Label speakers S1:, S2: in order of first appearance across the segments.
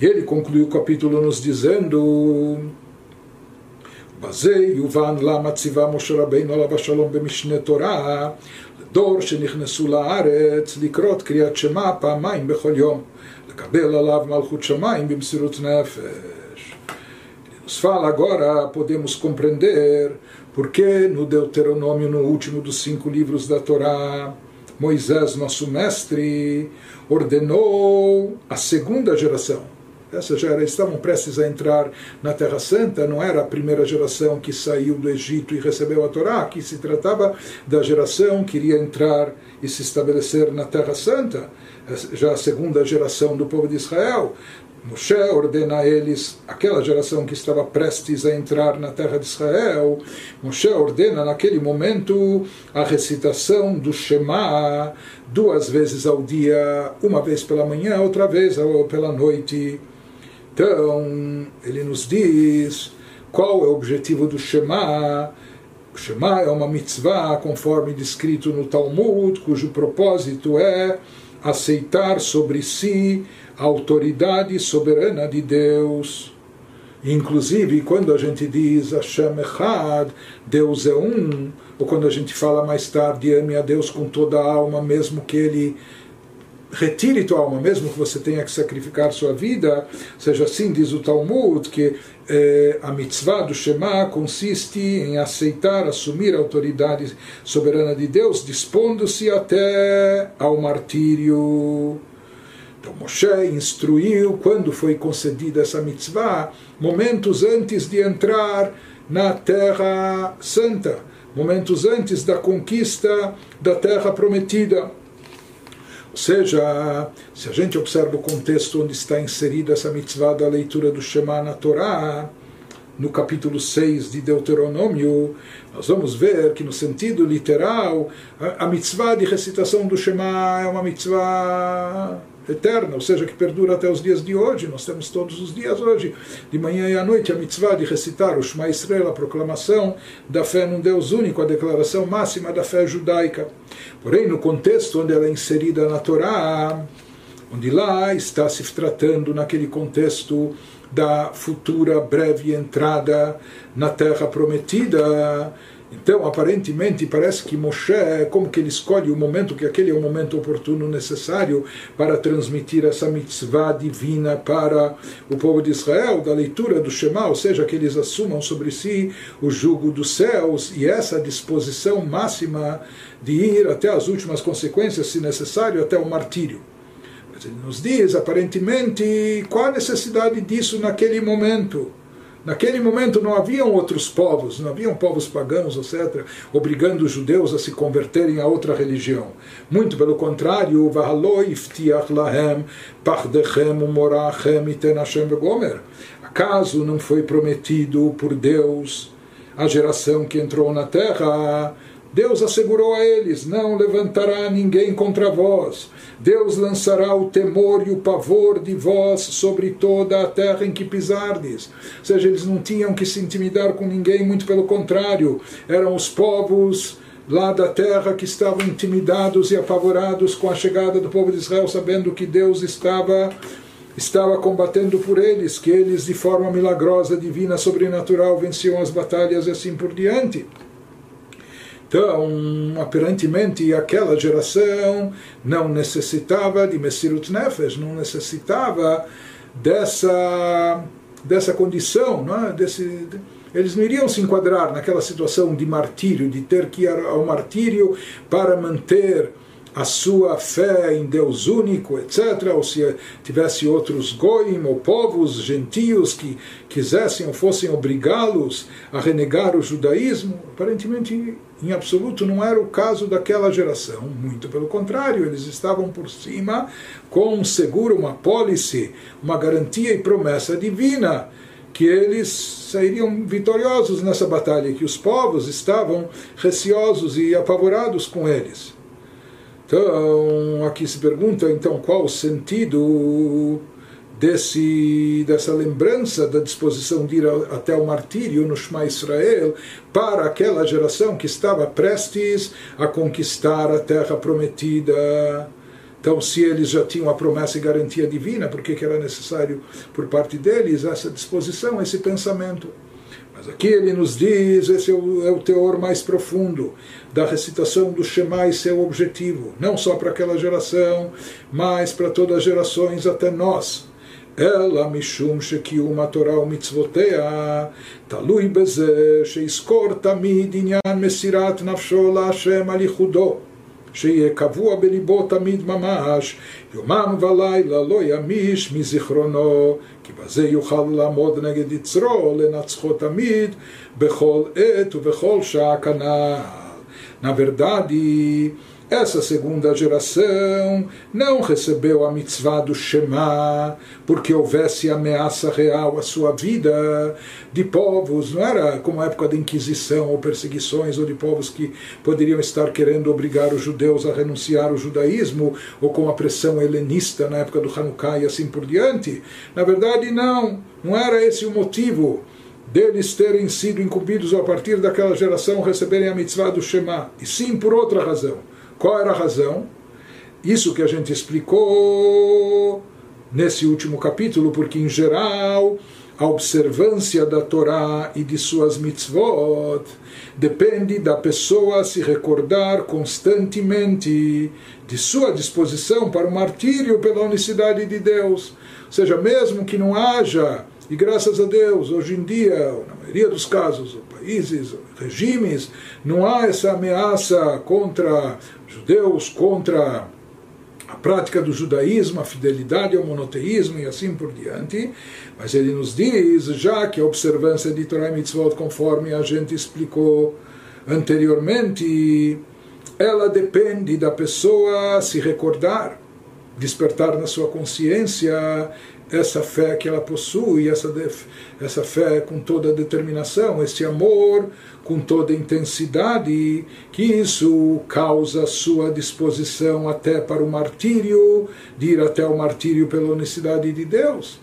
S1: E ele conclui o capítulo nos dizendo בזה יובן למה ציווה משה רבינו עליו השלום במשנה תורה דור שנכנסו לארץ לקרות קריאת שמע פעמיים בכל יום, לקבל עליו מלכות שמיים במסירות נפש. Nos fala agora, podemos compreender porque no Deuteronômio, no último dos cinco livros da Torá, Moisés, nosso mestre, ordenou a segunda geração essa já era, estavam prestes a entrar na Terra Santa, não era a primeira geração que saiu do Egito e recebeu a Torá, que se tratava da geração que iria entrar e se estabelecer na Terra Santa, já a segunda geração do povo de Israel. Moshe ordena a eles, aquela geração que estava prestes a entrar na terra de Israel, Moshe ordena naquele momento a recitação do Shema duas vezes ao dia, uma vez pela manhã, outra vez pela noite. Então, ele nos diz qual é o objetivo do Shema. O Shema é uma mitzvah, conforme descrito no Talmud, cujo propósito é aceitar sobre si a autoridade soberana de Deus. Inclusive, quando a gente diz Hashem Echad, Deus é um, ou quando a gente fala mais tarde, ame a Deus com toda a alma, mesmo que ele retire tua alma, mesmo que você tenha que sacrificar sua vida, seja assim, diz o Talmud, que eh, a mitzvah do Shema consiste em aceitar, assumir a autoridade soberana de Deus, dispondo-se até ao martírio. Então Moshe instruiu, quando foi concedida essa mitzvah, momentos antes de entrar na Terra Santa, momentos antes da conquista da Terra Prometida. Ou seja, se a gente observa o contexto onde está inserida essa mitzvah da leitura do Shema na Torá, no capítulo 6 de Deuteronômio, nós vamos ver que, no sentido literal, a mitzvah de recitação do Shema é uma mitzvah eterna, ou seja, que perdura até os dias de hoje. Nós temos todos os dias hoje, de manhã e à noite, a mitzvah de recitar o Shema Israel, a proclamação da fé num Deus único, a declaração máxima da fé judaica. Porém, no contexto onde ela é inserida na Torá, onde lá está se tratando naquele contexto da futura breve entrada na terra prometida, então, aparentemente, parece que Moshe, como que ele escolhe o momento, que aquele é o momento oportuno necessário para transmitir essa mitzvah divina para o povo de Israel, da leitura do Shema, ou seja, que eles assumam sobre si o jugo dos céus e essa disposição máxima de ir até as últimas consequências, se necessário, até o martírio. Mas ele nos diz, aparentemente, qual a necessidade disso naquele momento? Naquele momento não haviam outros povos, não haviam povos pagãos, etc., obrigando os judeus a se converterem a outra religião. Muito pelo contrário, acaso não foi prometido por Deus a geração que entrou na terra Deus assegurou a eles: não levantará ninguém contra vós. Deus lançará o temor e o pavor de vós sobre toda a terra em que pisardes. Ou seja, eles não tinham que se intimidar com ninguém, muito pelo contrário, eram os povos lá da terra que estavam intimidados e apavorados com a chegada do povo de Israel, sabendo que Deus estava estava combatendo por eles, que eles de forma milagrosa, divina, sobrenatural venciam as batalhas e assim por diante. Então, aparentemente, aquela geração não necessitava de Messirut Nefesh, não necessitava dessa, dessa condição, não é? Desse, eles não iriam se enquadrar naquela situação de martírio, de ter que ir ao martírio para manter a sua fé em Deus único, etc., ou se tivesse outros goim ou povos gentios que quisessem ou fossem obrigá-los a renegar o judaísmo, aparentemente, em absoluto, não era o caso daquela geração. Muito pelo contrário, eles estavam por cima com um seguro, uma pólice, uma garantia e promessa divina que eles sairiam vitoriosos nessa batalha, que os povos estavam receosos e apavorados com eles. Então, aqui se pergunta então qual o sentido desse, dessa lembrança da disposição de ir até o martírio no Shema Israel para aquela geração que estava prestes a conquistar a terra prometida. Então, se eles já tinham a promessa e garantia divina, por que era necessário por parte deles essa disposição, esse pensamento? Mas aqui ele nos diz, esse é o, é o, teor mais profundo da recitação do Shema e seu objetivo, não só para aquela geração, mas para todas as gerações até nós. Ela mishum shekium Torah mitzvotea talui beze sheiskor tamid inyan mesirat nafsho la Hashem alichudo. שיהיה קבוע בליבו תמיד ממש, יומם ולילה לא ימיש מזיכרונו, כי בזה יוכל לעמוד נגד יצרו, לנצחו תמיד, בכל עת ובכל שעה כנ"ל. Verdade, essa segunda geração não recebeu a mitzvah do Shema porque houvesse ameaça real à sua vida de povos, não era como a época da Inquisição ou perseguições, ou de povos que poderiam estar querendo obrigar os judeus a renunciar ao judaísmo, ou com a pressão helenista na época do Hanukkah e assim por diante. Na verdade, não, não era esse o motivo deles terem sido incumbidos a partir daquela geração receberem a mitzvah do Shema, e sim por outra razão qual era a razão? Isso que a gente explicou nesse último capítulo, porque em geral a observância da Torá e de suas mitzvot depende da pessoa se recordar constantemente de sua disposição para o martírio pela unicidade de Deus. Ou seja, mesmo que não haja, e graças a Deus, hoje em dia, na maioria dos casos, países, regimes, não há essa ameaça contra judeus contra a prática do judaísmo, a fidelidade ao monoteísmo e assim por diante. Mas ele nos diz já que a observância de Torah e Mitzvot, conforme a gente explicou anteriormente, ela depende da pessoa se recordar, despertar na sua consciência essa fé que ela possui, essa, essa fé com toda determinação, esse amor com toda intensidade, que isso causa sua disposição até para o martírio, de ir até o martírio pela unicidade de Deus.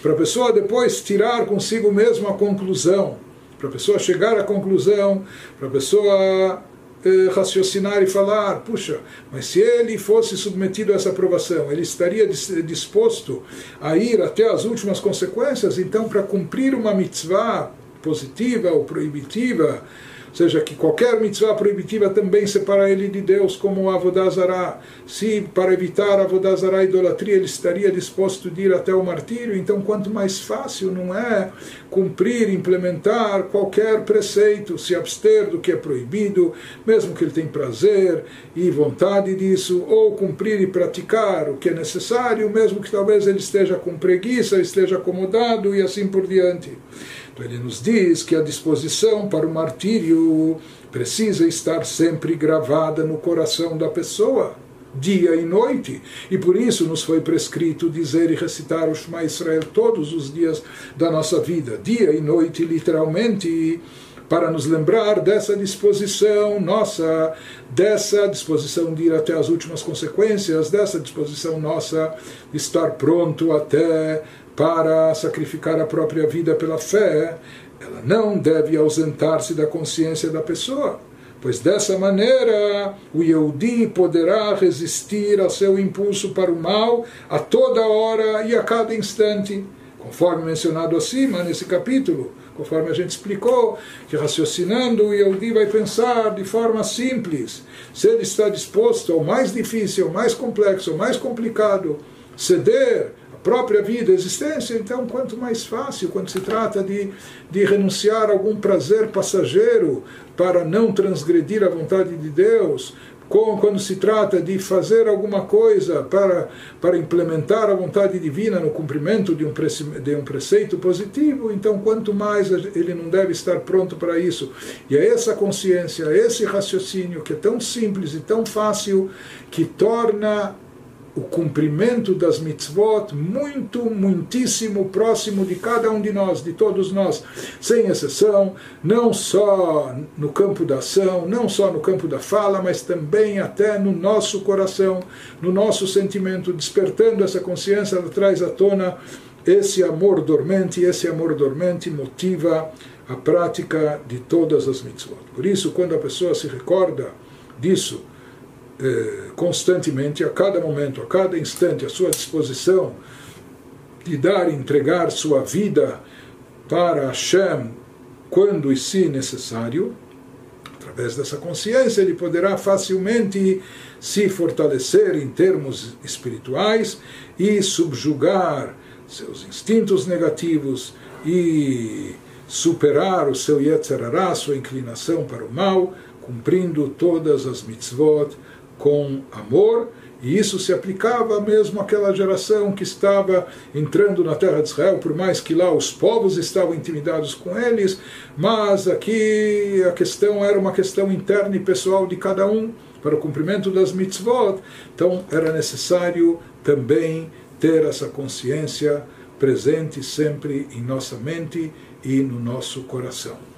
S1: Para a pessoa depois tirar consigo mesmo a conclusão, para a pessoa chegar à conclusão, para a pessoa eh, raciocinar e falar, puxa, mas se ele fosse submetido a essa aprovação, ele estaria disposto a ir até as últimas consequências, então para cumprir uma mitzvah positiva ou proibitiva, seja, que qualquer mitzvah proibitiva também separa ele de Deus, como o Avodazará. Se para evitar Avodazará a idolatria ele estaria disposto de ir até o martírio, então quanto mais fácil não é cumprir, implementar qualquer preceito, se abster do que é proibido, mesmo que ele tenha prazer e vontade disso, ou cumprir e praticar o que é necessário, mesmo que talvez ele esteja com preguiça, esteja acomodado e assim por diante. Ele nos diz que a disposição para o martírio precisa estar sempre gravada no coração da pessoa, dia e noite. E por isso nos foi prescrito dizer e recitar o Shema Israel todos os dias da nossa vida, dia e noite, literalmente para nos lembrar dessa disposição nossa, dessa disposição de ir até as últimas consequências, dessa disposição nossa de estar pronto até para sacrificar a própria vida pela fé, ela não deve ausentar-se da consciência da pessoa, pois dessa maneira o Yehudi poderá resistir ao seu impulso para o mal a toda hora e a cada instante, conforme mencionado acima nesse capítulo. Conforme a gente explicou, que raciocinando o Yehudi vai pensar de forma simples. Se ele está disposto ao mais difícil, ao mais complexo, ao mais complicado, ceder própria vida, existência, então quanto mais fácil quando se trata de, de renunciar a algum prazer passageiro para não transgredir a vontade de Deus, quando se trata de fazer alguma coisa para, para implementar a vontade divina no cumprimento de um, de um preceito positivo, então quanto mais ele não deve estar pronto para isso. E é essa consciência, esse raciocínio que é tão simples e tão fácil que torna o cumprimento das mitzvot muito, muitíssimo próximo de cada um de nós, de todos nós, sem exceção, não só no campo da ação, não só no campo da fala, mas também até no nosso coração, no nosso sentimento, despertando essa consciência, ela traz à tona esse amor dormente, esse amor dormente motiva a prática de todas as mitzvot. Por isso, quando a pessoa se recorda disso, constantemente, a cada momento, a cada instante, à sua disposição de dar e entregar sua vida para Hashem quando e se necessário, através dessa consciência ele poderá facilmente se fortalecer em termos espirituais e subjugar seus instintos negativos e superar o seu Yetzerará, sua inclinação para o mal, cumprindo todas as mitzvot com amor e isso se aplicava mesmo àquela geração que estava entrando na terra de Israel, por mais que lá os povos estavam intimidados com eles, mas aqui a questão era uma questão interna e pessoal de cada um para o cumprimento das mitzvot. Então era necessário também ter essa consciência presente sempre em nossa mente e no nosso coração.